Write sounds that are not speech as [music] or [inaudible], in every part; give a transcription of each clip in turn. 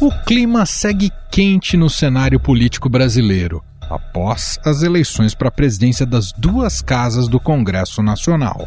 O clima segue quente no cenário político brasileiro, após as eleições para a presidência das duas casas do Congresso Nacional.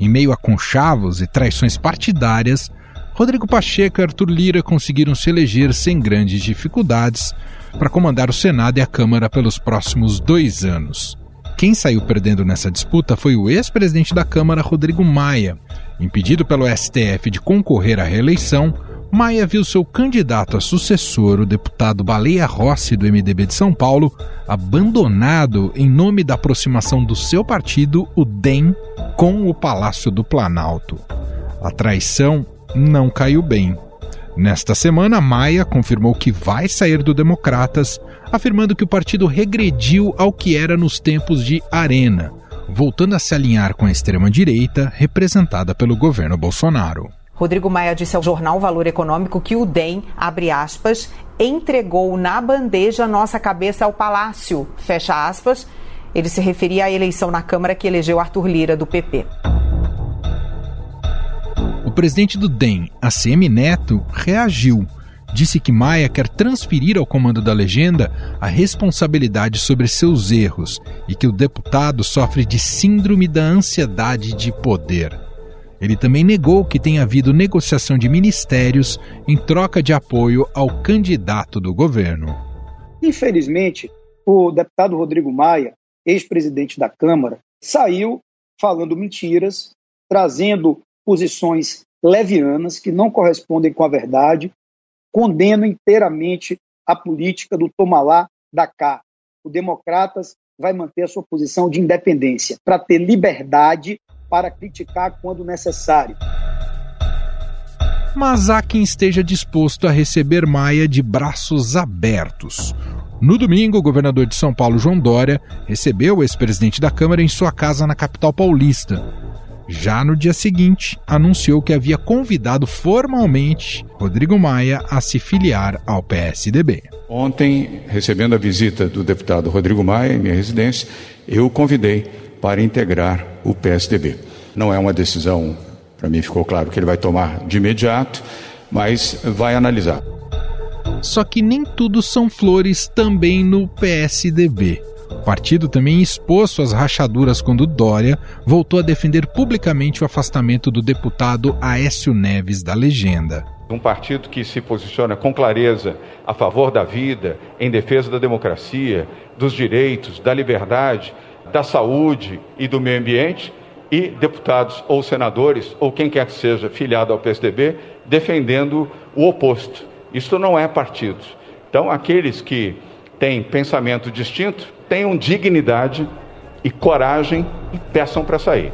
Em meio a conchavos e traições partidárias, Rodrigo Pacheco e Arthur Lira conseguiram se eleger sem grandes dificuldades para comandar o Senado e a Câmara pelos próximos dois anos. Quem saiu perdendo nessa disputa foi o ex-presidente da Câmara, Rodrigo Maia. Impedido pelo STF de concorrer à reeleição, Maia viu seu candidato a sucessor, o deputado Baleia Rossi, do MDB de São Paulo, abandonado em nome da aproximação do seu partido, o DEM, com o Palácio do Planalto. A traição não caiu bem. Nesta semana, Maia confirmou que vai sair do Democratas, afirmando que o partido regrediu ao que era nos tempos de Arena, voltando a se alinhar com a extrema-direita representada pelo governo Bolsonaro. Rodrigo Maia disse ao jornal Valor Econômico que o DEM, abre aspas, entregou na bandeja nossa cabeça ao palácio, fecha aspas. Ele se referia à eleição na Câmara que elegeu Arthur Lira, do PP. Presidente do DEM, ACM Neto, reagiu. Disse que Maia quer transferir ao comando da legenda a responsabilidade sobre seus erros e que o deputado sofre de síndrome da ansiedade de poder. Ele também negou que tenha havido negociação de ministérios em troca de apoio ao candidato do governo. Infelizmente, o deputado Rodrigo Maia, ex-presidente da Câmara, saiu falando mentiras, trazendo posições levianas que não correspondem com a verdade, condeno inteiramente a política do toma lá, da cá. O Democratas vai manter a sua posição de independência para ter liberdade para criticar quando necessário. Mas há quem esteja disposto a receber Maia de braços abertos. No domingo, o governador de São Paulo, João Dória, recebeu o ex-presidente da Câmara em sua casa na capital paulista. Já no dia seguinte, anunciou que havia convidado formalmente Rodrigo Maia a se filiar ao PSDB. Ontem, recebendo a visita do deputado Rodrigo Maia em minha residência, eu o convidei para integrar o PSDB. Não é uma decisão, para mim ficou claro que ele vai tomar de imediato, mas vai analisar. Só que nem tudo são flores também no PSDB. Partido também expôs suas rachaduras quando Dória voltou a defender publicamente o afastamento do deputado Aécio Neves da legenda. Um partido que se posiciona com clareza a favor da vida, em defesa da democracia, dos direitos, da liberdade, da saúde e do meio ambiente e deputados ou senadores ou quem quer que seja filiado ao PSDB defendendo o oposto. Isso não é partido. Então, aqueles que têm pensamento distinto tenham dignidade e coragem e peçam para sair.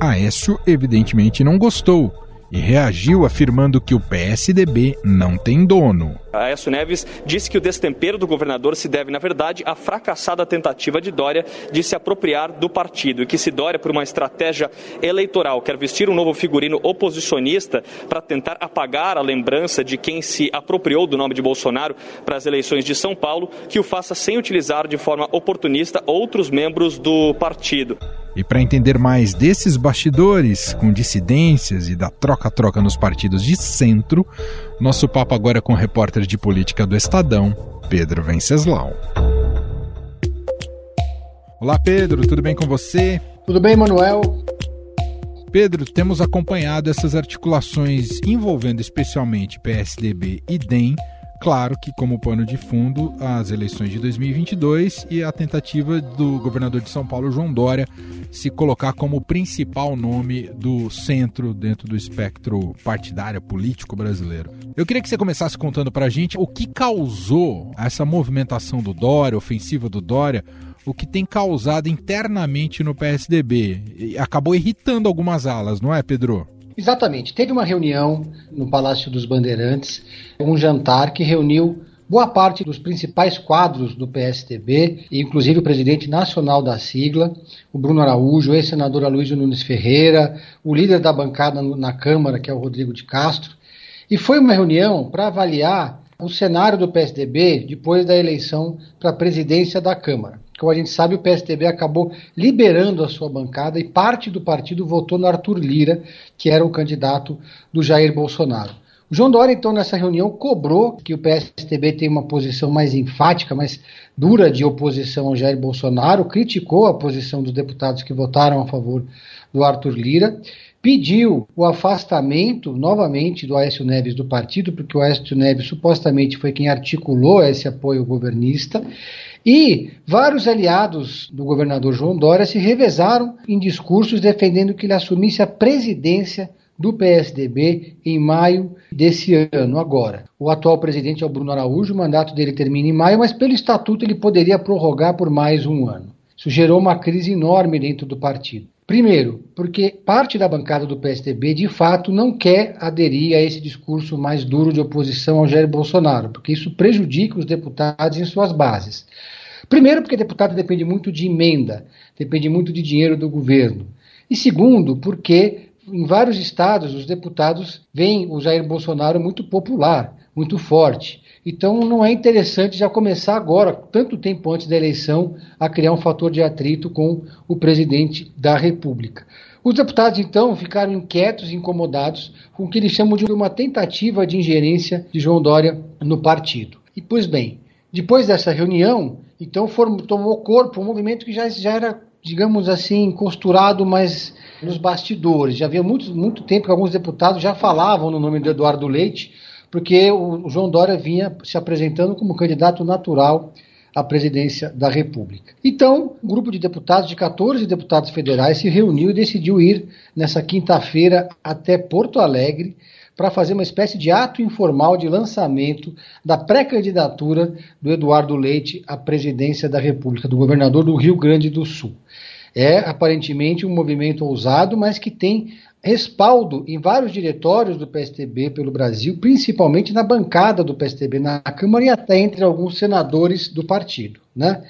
Aécio evidentemente não gostou e reagiu afirmando que o PSDB não tem dono. Aécio Neves disse que o destempero do governador se deve, na verdade, à fracassada tentativa de Dória de se apropriar do partido e que se Dória, por uma estratégia eleitoral, quer vestir um novo figurino oposicionista para tentar apagar a lembrança de quem se apropriou do nome de Bolsonaro para as eleições de São Paulo, que o faça sem utilizar de forma oportunista outros membros do partido. E para entender mais desses bastidores, com dissidências e da troca-troca nos partidos de centro, nosso papo agora é com o repórter de política do Estadão, Pedro Venceslau. Olá, Pedro, tudo bem com você? Tudo bem, Manuel? Pedro, temos acompanhado essas articulações envolvendo especialmente PSDB e DEM Claro que, como pano de fundo, as eleições de 2022 e a tentativa do governador de São Paulo, João Dória, se colocar como principal nome do centro dentro do espectro partidário político brasileiro. Eu queria que você começasse contando para a gente o que causou essa movimentação do Dória, ofensiva do Dória, o que tem causado internamente no PSDB. Acabou irritando algumas alas, não é, Pedro? Exatamente. Teve uma reunião no Palácio dos Bandeirantes, um jantar que reuniu boa parte dos principais quadros do PSDB, inclusive o presidente nacional da sigla, o Bruno Araújo, o ex-senador Aloysio Nunes Ferreira, o líder da bancada na Câmara, que é o Rodrigo de Castro. E foi uma reunião para avaliar o cenário do PSDB depois da eleição para a presidência da Câmara. Como a gente sabe, o PSDB acabou liberando a sua bancada e parte do partido votou no Arthur Lira, que era o candidato do Jair Bolsonaro. João Dória, então, nessa reunião, cobrou que o PSTB tenha uma posição mais enfática, mais dura de oposição ao Jair Bolsonaro, criticou a posição dos deputados que votaram a favor do Arthur Lira, pediu o afastamento novamente do Aécio Neves do partido, porque o Aécio Neves supostamente foi quem articulou esse apoio governista, e vários aliados do governador João Dória se revezaram em discursos defendendo que ele assumisse a presidência do PSDB em maio desse ano, agora. O atual presidente é o Bruno Araújo, o mandato dele termina em maio, mas pelo estatuto ele poderia prorrogar por mais um ano. Isso gerou uma crise enorme dentro do partido. Primeiro, porque parte da bancada do PSDB de fato não quer aderir a esse discurso mais duro de oposição ao Jair Bolsonaro, porque isso prejudica os deputados em suas bases. Primeiro, porque deputado depende muito de emenda, depende muito de dinheiro do governo. E segundo, porque em vários estados, os deputados veem o Jair Bolsonaro muito popular, muito forte. Então não é interessante já começar agora, tanto tempo antes da eleição, a criar um fator de atrito com o presidente da República. Os deputados, então, ficaram inquietos e incomodados com o que eles chamam de uma tentativa de ingerência de João Dória no partido. E, pois bem, depois dessa reunião, então tomou corpo um movimento que já, já era digamos assim, costurado, mas nos bastidores. Já havia muito, muito tempo que alguns deputados já falavam no nome do Eduardo Leite, porque o João Dória vinha se apresentando como candidato natural à presidência da República. Então, um grupo de deputados, de 14 deputados federais, se reuniu e decidiu ir nessa quinta-feira até Porto Alegre para fazer uma espécie de ato informal de lançamento da pré-candidatura do Eduardo Leite à presidência da República, do governador do Rio Grande do Sul. É aparentemente um movimento ousado, mas que tem respaldo em vários diretórios do PSTB pelo Brasil, principalmente na bancada do PSTB na Câmara e até entre alguns senadores do partido. Né?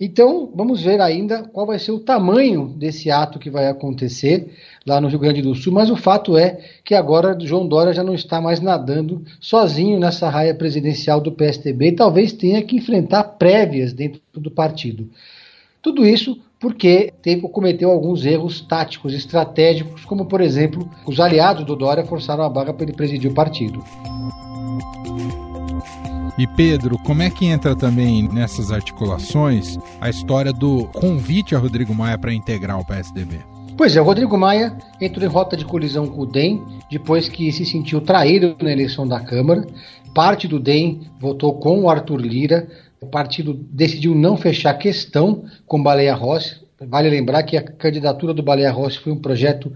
Então, vamos ver ainda qual vai ser o tamanho desse ato que vai acontecer lá no Rio Grande do Sul, mas o fato é que agora João Dória já não está mais nadando sozinho nessa raia presidencial do PSTB e talvez tenha que enfrentar prévias dentro do partido. Tudo isso porque teve, cometeu alguns erros táticos, estratégicos, como, por exemplo, os aliados do Dória forçaram a vaga para ele presidir o partido. E Pedro, como é que entra também nessas articulações a história do convite a Rodrigo Maia para integrar o PSDB? Pois é, o Rodrigo Maia entrou em rota de colisão com o DEM depois que se sentiu traído na eleição da Câmara. Parte do DEM votou com o Arthur Lira, o partido decidiu não fechar questão com Baleia Rossi. Vale lembrar que a candidatura do Baleia Rossi foi um projeto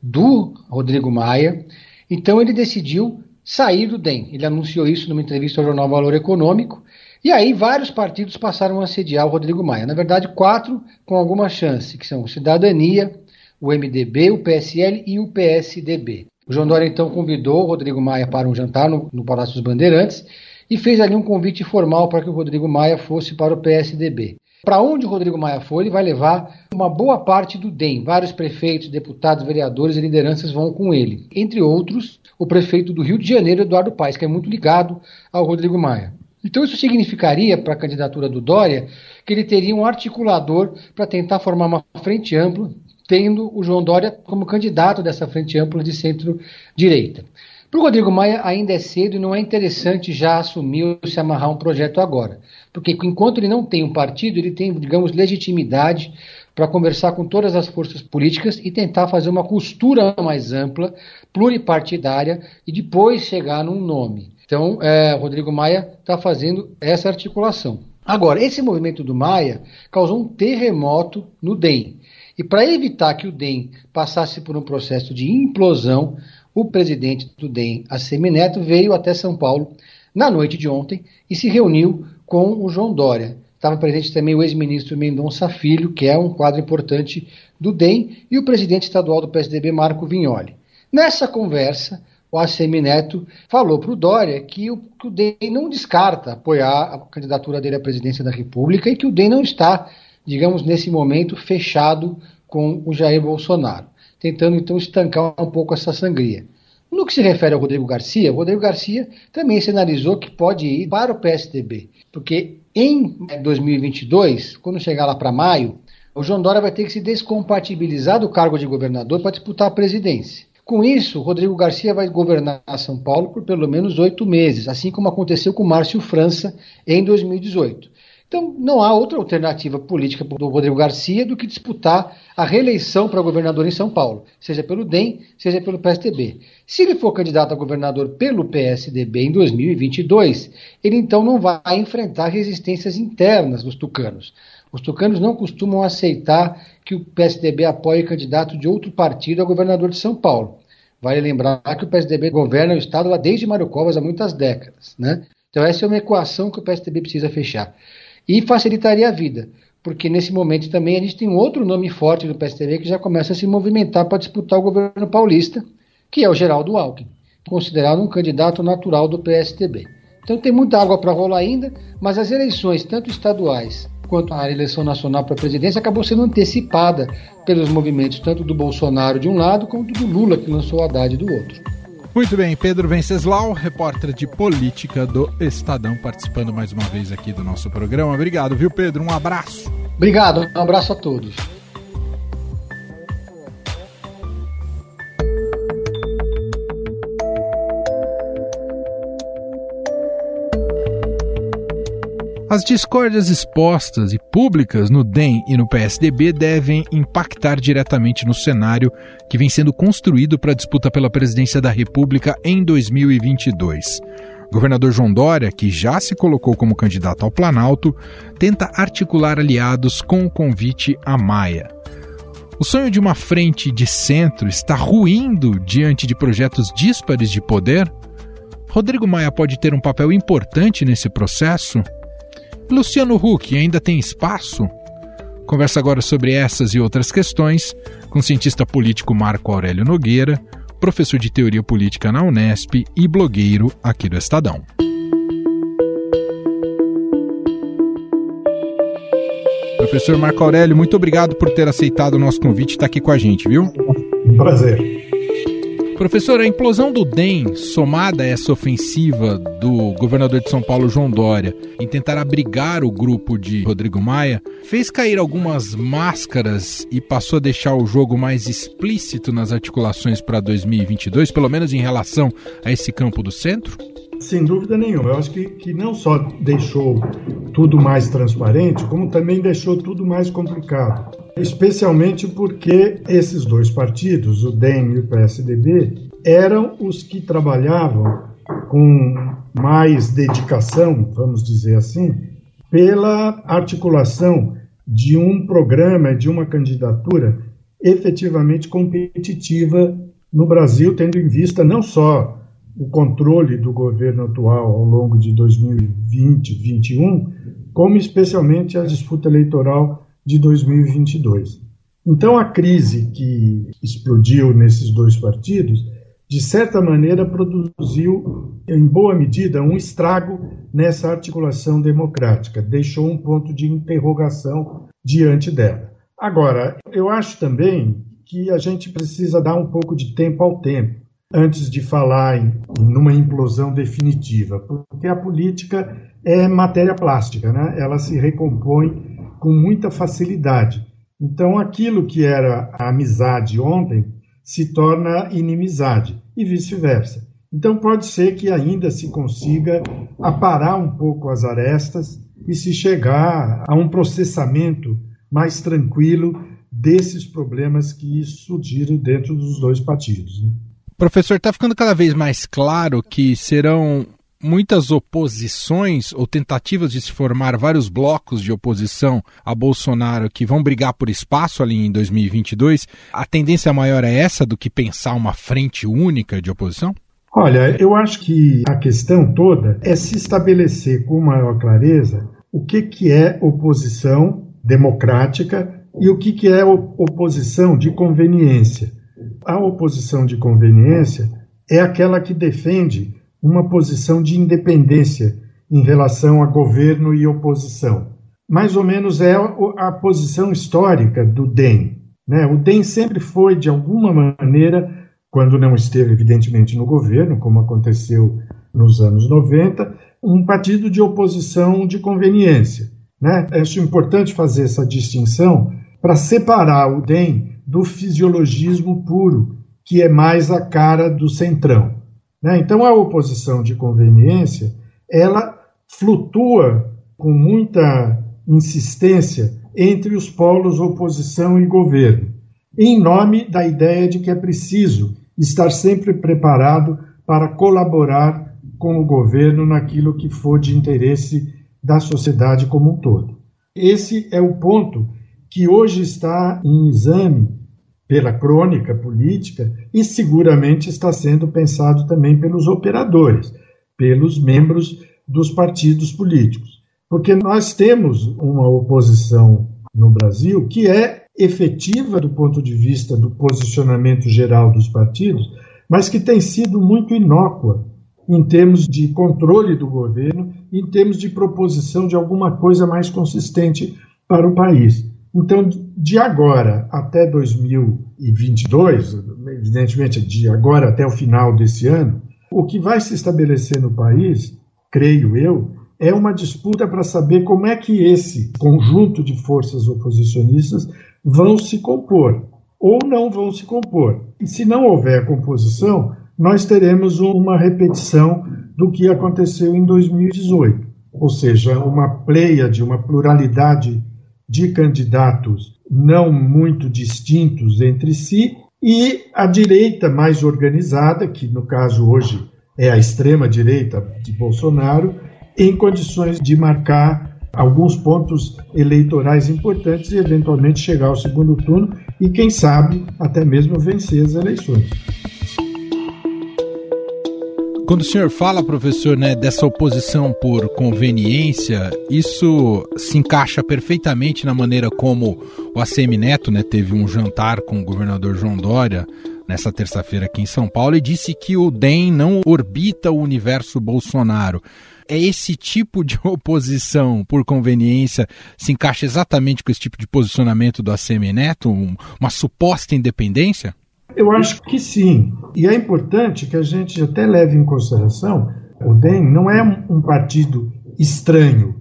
do Rodrigo Maia. Então ele decidiu sair do DEM. Ele anunciou isso numa entrevista ao jornal Valor Econômico. E aí vários partidos passaram a sediar o Rodrigo Maia. Na verdade, quatro com alguma chance, que são o Cidadania, o MDB, o PSL e o PSDB. O João Dória então convidou o Rodrigo Maia para um jantar no, no Palácio dos Bandeirantes e fez ali um convite formal para que o Rodrigo Maia fosse para o PSDB. Para onde o Rodrigo Maia for, ele vai levar uma boa parte do DEM. Vários prefeitos, deputados, vereadores e lideranças vão com ele. Entre outros, o prefeito do Rio de Janeiro, Eduardo Paes, que é muito ligado ao Rodrigo Maia. Então, isso significaria para a candidatura do Dória que ele teria um articulador para tentar formar uma frente ampla, tendo o João Dória como candidato dessa frente ampla de centro-direita. Para o Rodrigo Maia ainda é cedo e não é interessante já assumir ou se amarrar um projeto agora. Porque enquanto ele não tem um partido, ele tem, digamos, legitimidade para conversar com todas as forças políticas e tentar fazer uma costura mais ampla, pluripartidária e depois chegar num nome. Então, é, Rodrigo Maia está fazendo essa articulação. Agora, esse movimento do Maia causou um terremoto no DEM. E para evitar que o DEM passasse por um processo de implosão, o presidente do DEM, Neto, veio até São Paulo na noite de ontem e se reuniu com o João Dória. Estava presente também o ex-ministro Mendonça Filho, que é um quadro importante do DEM, e o presidente estadual do PSDB, Marco Vignoli. Nessa conversa, o ACM Neto falou para o Dória que o, que o DEM não descarta apoiar a candidatura dele à presidência da República e que o DEM não está, digamos, nesse momento, fechado com o Jair Bolsonaro tentando então estancar um pouco essa sangria. No que se refere ao Rodrigo Garcia, o Rodrigo Garcia também sinalizou que pode ir para o PSDB, porque em 2022, quando chegar lá para maio, o João Dória vai ter que se descompatibilizar do cargo de governador para disputar a presidência. Com isso, Rodrigo Garcia vai governar São Paulo por pelo menos oito meses, assim como aconteceu com Márcio França em 2018. Então, não há outra alternativa política do Rodrigo Garcia do que disputar a reeleição para governador em São Paulo, seja pelo DEM, seja pelo PSDB. Se ele for candidato a governador pelo PSDB em 2022, ele então não vai enfrentar resistências internas dos tucanos. Os tucanos não costumam aceitar que o PSDB apoie candidato de outro partido a governador de São Paulo. Vale lembrar que o PSDB governa o estado lá desde Mário Covas há muitas décadas. Né? Então, essa é uma equação que o PSDB precisa fechar. E facilitaria a vida, porque nesse momento também a gente tem um outro nome forte do PSDB que já começa a se movimentar para disputar o governo paulista, que é o Geraldo Alckmin, considerado um candidato natural do PSDB. Então tem muita água para rolar ainda, mas as eleições, tanto estaduais quanto a eleição nacional para a presidência, acabou sendo antecipada pelos movimentos tanto do Bolsonaro de um lado, quanto do Lula, que lançou o Haddad do outro. Muito bem, Pedro Venceslau, repórter de política do Estadão, participando mais uma vez aqui do nosso programa. Obrigado, viu, Pedro? Um abraço. Obrigado, um abraço a todos. As discórdias expostas e públicas no DEM e no PSDB devem impactar diretamente no cenário que vem sendo construído para a disputa pela presidência da República em 2022. O governador João Dória, que já se colocou como candidato ao Planalto, tenta articular aliados com o convite a Maia. O sonho de uma frente de centro está ruindo diante de projetos díspares de poder? Rodrigo Maia pode ter um papel importante nesse processo? Luciano Huck ainda tem espaço? Conversa agora sobre essas e outras questões com o cientista político Marco Aurélio Nogueira, professor de teoria política na Unesp e blogueiro aqui do Estadão. Professor Marco Aurélio, muito obrigado por ter aceitado o nosso convite e estar aqui com a gente, viu? Prazer. Professor, a implosão do DEM, somada a essa ofensiva do governador de São Paulo, João Dória, em tentar abrigar o grupo de Rodrigo Maia, fez cair algumas máscaras e passou a deixar o jogo mais explícito nas articulações para 2022, pelo menos em relação a esse campo do centro? Sem dúvida nenhuma. Eu acho que, que não só deixou tudo mais transparente, como também deixou tudo mais complicado. Especialmente porque esses dois partidos, o DEM e o PSDB, eram os que trabalhavam com mais dedicação, vamos dizer assim, pela articulação de um programa, de uma candidatura efetivamente competitiva no Brasil, tendo em vista não só o controle do governo atual ao longo de 2020 2021, como especialmente a disputa eleitoral de 2022. Então, a crise que explodiu nesses dois partidos, de certa maneira, produziu, em boa medida, um estrago nessa articulação democrática, deixou um ponto de interrogação diante dela. Agora, eu acho também que a gente precisa dar um pouco de tempo ao tempo antes de falar em numa implosão definitiva, porque a política é matéria plástica, né? Ela se recompõe com muita facilidade. Então, aquilo que era a amizade ontem se torna inimizade e vice-versa. Então, pode ser que ainda se consiga aparar um pouco as arestas e se chegar a um processamento mais tranquilo desses problemas que surgiram dentro dos dois partidos. Né? Professor, está ficando cada vez mais claro que serão muitas oposições ou tentativas de se formar vários blocos de oposição a Bolsonaro que vão brigar por espaço ali em 2022. A tendência maior é essa do que pensar uma frente única de oposição? Olha, eu acho que a questão toda é se estabelecer com maior clareza o que, que é oposição democrática e o que, que é oposição de conveniência. A oposição de conveniência é aquela que defende uma posição de independência em relação a governo e oposição. Mais ou menos é a posição histórica do DEM. Né? O DEM sempre foi, de alguma maneira, quando não esteve, evidentemente, no governo, como aconteceu nos anos 90, um partido de oposição de conveniência. Né? Acho importante fazer essa distinção para separar o DEM do fisiologismo puro que é mais a cara do centrão. Né? Então, a oposição de conveniência ela flutua com muita insistência entre os polos oposição e governo, em nome da ideia de que é preciso estar sempre preparado para colaborar com o governo naquilo que for de interesse da sociedade como um todo. Esse é o ponto que hoje está em exame pela crônica política e seguramente está sendo pensado também pelos operadores, pelos membros dos partidos políticos. Porque nós temos uma oposição no Brasil que é efetiva do ponto de vista do posicionamento geral dos partidos, mas que tem sido muito inócua em termos de controle do governo, em termos de proposição de alguma coisa mais consistente para o país. Então, de agora até 2022, evidentemente de agora até o final desse ano, o que vai se estabelecer no país, creio eu, é uma disputa para saber como é que esse conjunto de forças oposicionistas vão se compor ou não vão se compor. E se não houver composição, nós teremos uma repetição do que aconteceu em 2018, ou seja, uma pleia de uma pluralidade de candidatos não muito distintos entre si e a direita mais organizada, que no caso hoje é a extrema direita de Bolsonaro, em condições de marcar alguns pontos eleitorais importantes e eventualmente chegar ao segundo turno e, quem sabe, até mesmo vencer as eleições. Quando o senhor fala, professor, né, dessa oposição por conveniência, isso se encaixa perfeitamente na maneira como o ACM Neto né, teve um jantar com o governador João Dória nessa terça-feira aqui em São Paulo e disse que o DEM não orbita o universo Bolsonaro é esse tipo de [laughs] oposição por conveniência se encaixa exatamente com esse tipo de posicionamento do ACM Neto, um, uma suposta independência? Eu acho que sim. E é importante que a gente até leve em consideração o DEM não é um partido estranho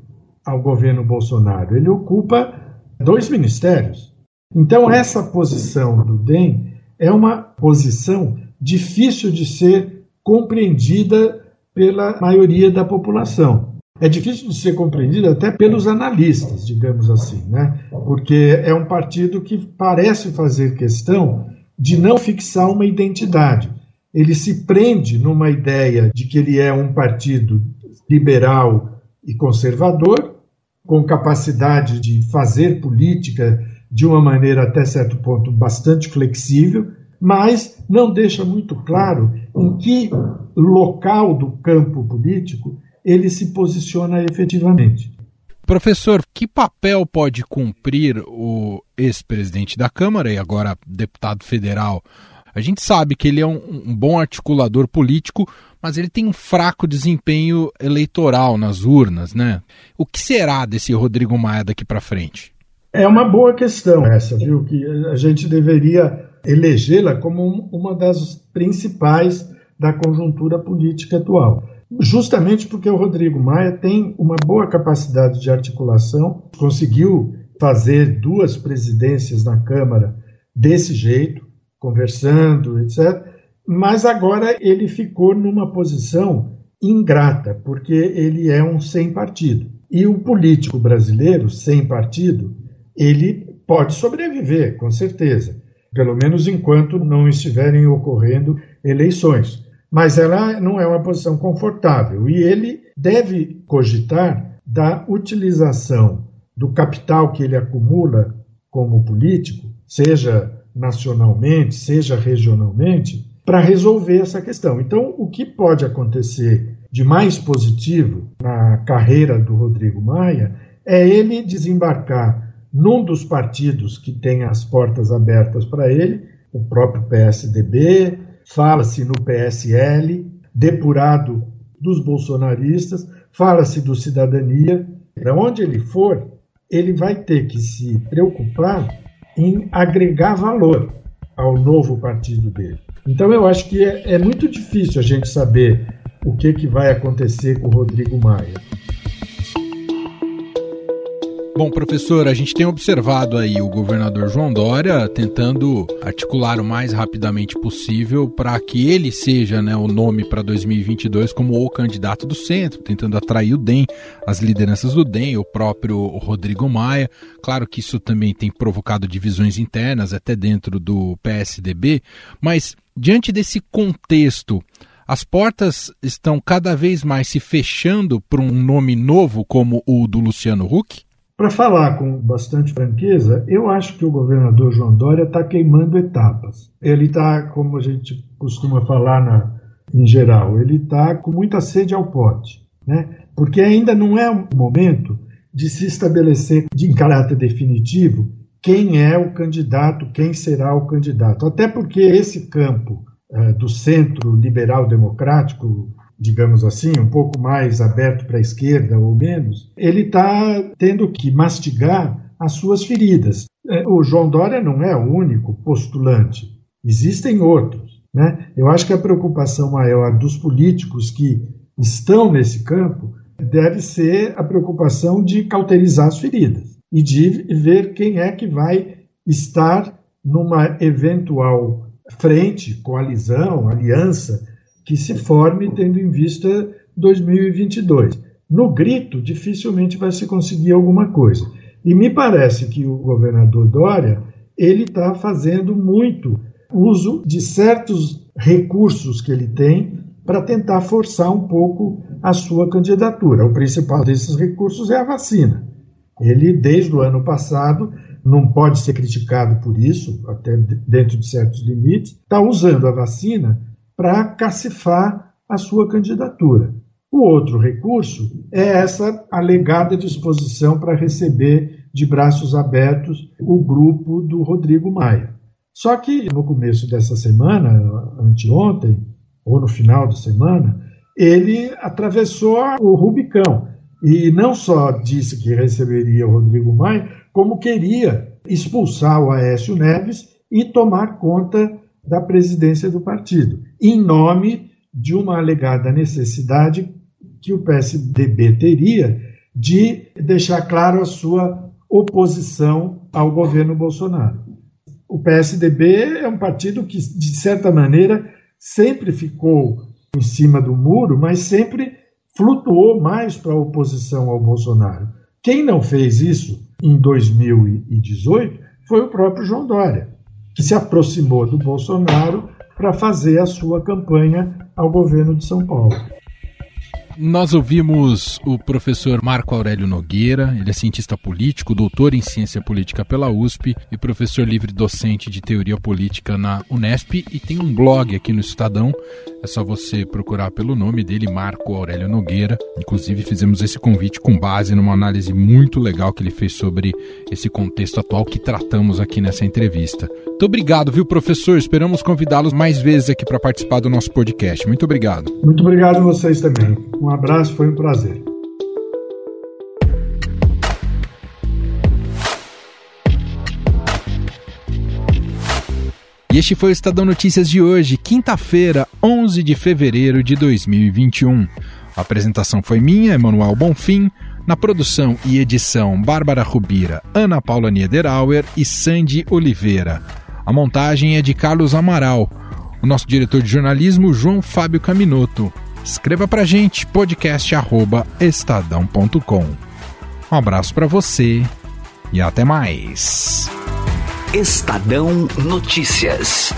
ao governo Bolsonaro. Ele ocupa dois ministérios. Então, essa posição do DEM é uma posição difícil de ser compreendida pela maioria da população. É difícil de ser compreendido até pelos analistas, digamos assim, né? porque é um partido que parece fazer questão de não fixar uma identidade. Ele se prende numa ideia de que ele é um partido liberal e conservador, com capacidade de fazer política de uma maneira até certo ponto bastante flexível, mas não deixa muito claro em que local do campo político ele se posiciona efetivamente. Professor, que papel pode cumprir o ex-presidente da Câmara e agora deputado federal? A gente sabe que ele é um, um, bom articulador político, mas ele tem um fraco desempenho eleitoral nas urnas, né? O que será desse Rodrigo Maia daqui para frente? É uma boa questão essa, viu? Que a gente deveria elegê-la como uma das principais da conjuntura política atual. Justamente porque o Rodrigo Maia tem uma boa capacidade de articulação, conseguiu fazer duas presidências na Câmara desse jeito, conversando, etc. Mas agora ele ficou numa posição ingrata, porque ele é um sem partido. E o político brasileiro sem partido, ele pode sobreviver, com certeza pelo menos enquanto não estiverem ocorrendo eleições. Mas ela não é uma posição confortável e ele deve cogitar da utilização do capital que ele acumula como político, seja nacionalmente, seja regionalmente, para resolver essa questão. Então, o que pode acontecer de mais positivo na carreira do Rodrigo Maia é ele desembarcar num dos partidos que tem as portas abertas para ele, o próprio PSDB, fala-se no PSL, depurado dos bolsonaristas, fala-se do Cidadania. Para onde ele for, ele vai ter que se preocupar em agregar valor ao novo partido dele. Então eu acho que é, é muito difícil a gente saber o que, que vai acontecer com o Rodrigo Maia. Bom, professor, a gente tem observado aí o governador João Dória tentando articular o mais rapidamente possível para que ele seja né, o nome para 2022 como o candidato do centro, tentando atrair o DEM, as lideranças do DEM, o próprio Rodrigo Maia. Claro que isso também tem provocado divisões internas até dentro do PSDB, mas diante desse contexto, as portas estão cada vez mais se fechando para um nome novo como o do Luciano Huck? Para falar com bastante franqueza, eu acho que o governador João Dória está queimando etapas. Ele está, como a gente costuma falar na, em geral, ele está com muita sede ao pote, né? porque ainda não é o momento de se estabelecer de, em caráter definitivo quem é o candidato, quem será o candidato. Até porque esse campo é, do centro liberal democrático, digamos assim, um pouco mais aberto para a esquerda ou menos, ele está tendo que mastigar as suas feridas. É, o João Dória não é o único postulante, existem outros. Né? Eu acho que a preocupação maior dos políticos que estão nesse campo deve ser a preocupação de cauterizar as feridas e de ver quem é que vai estar numa eventual frente, coalizão, aliança que se forme tendo em vista 2022. No grito, dificilmente vai se conseguir alguma coisa. E me parece que o governador Dória ele está fazendo muito uso de certos recursos que ele tem para tentar forçar um pouco a sua candidatura. O principal desses recursos é a vacina. Ele, desde o ano passado, não pode ser criticado por isso, até dentro de certos limites, está usando a vacina para cacifar a sua candidatura. O outro recurso é essa alegada disposição para receber de braços abertos o grupo do Rodrigo Maia. Só que no começo dessa semana, anteontem, ou no final de semana, ele atravessou o Rubicão e não só disse que receberia o Rodrigo Maia, como queria expulsar o Aécio Neves e tomar conta da presidência do partido, em nome de uma alegada necessidade que o PSDB teria de deixar claro a sua oposição ao governo Bolsonaro. O PSDB é um partido que, de certa maneira, sempre ficou em cima do muro, mas sempre flutuou mais para a oposição ao Bolsonaro. Quem não fez isso em 2018 foi o próprio João Dória, que se aproximou do Bolsonaro para fazer a sua campanha ao governo de São Paulo. Nós ouvimos o professor Marco Aurélio Nogueira, ele é cientista político, doutor em ciência política pela USP e professor livre docente de teoria política na Unesp e tem um blog aqui no Estadão. É só você procurar pelo nome dele, Marco Aurélio Nogueira. Inclusive, fizemos esse convite com base numa análise muito legal que ele fez sobre esse contexto atual que tratamos aqui nessa entrevista. Muito obrigado, viu, professor? Esperamos convidá-los mais vezes aqui para participar do nosso podcast. Muito obrigado. Muito obrigado a vocês também. Um abraço, foi um prazer. E este foi o Estadão Notícias de hoje, quinta-feira, 11 de fevereiro de 2021. A apresentação foi minha, Emanuel Bonfim. Na produção e edição, Bárbara Rubira, Ana Paula Niederauer e Sandy Oliveira. A montagem é de Carlos Amaral. O nosso diretor de jornalismo, João Fábio Caminoto. Escreva pra gente, podcast@estadão.com. Um abraço para você e até mais. Estadão Notícias.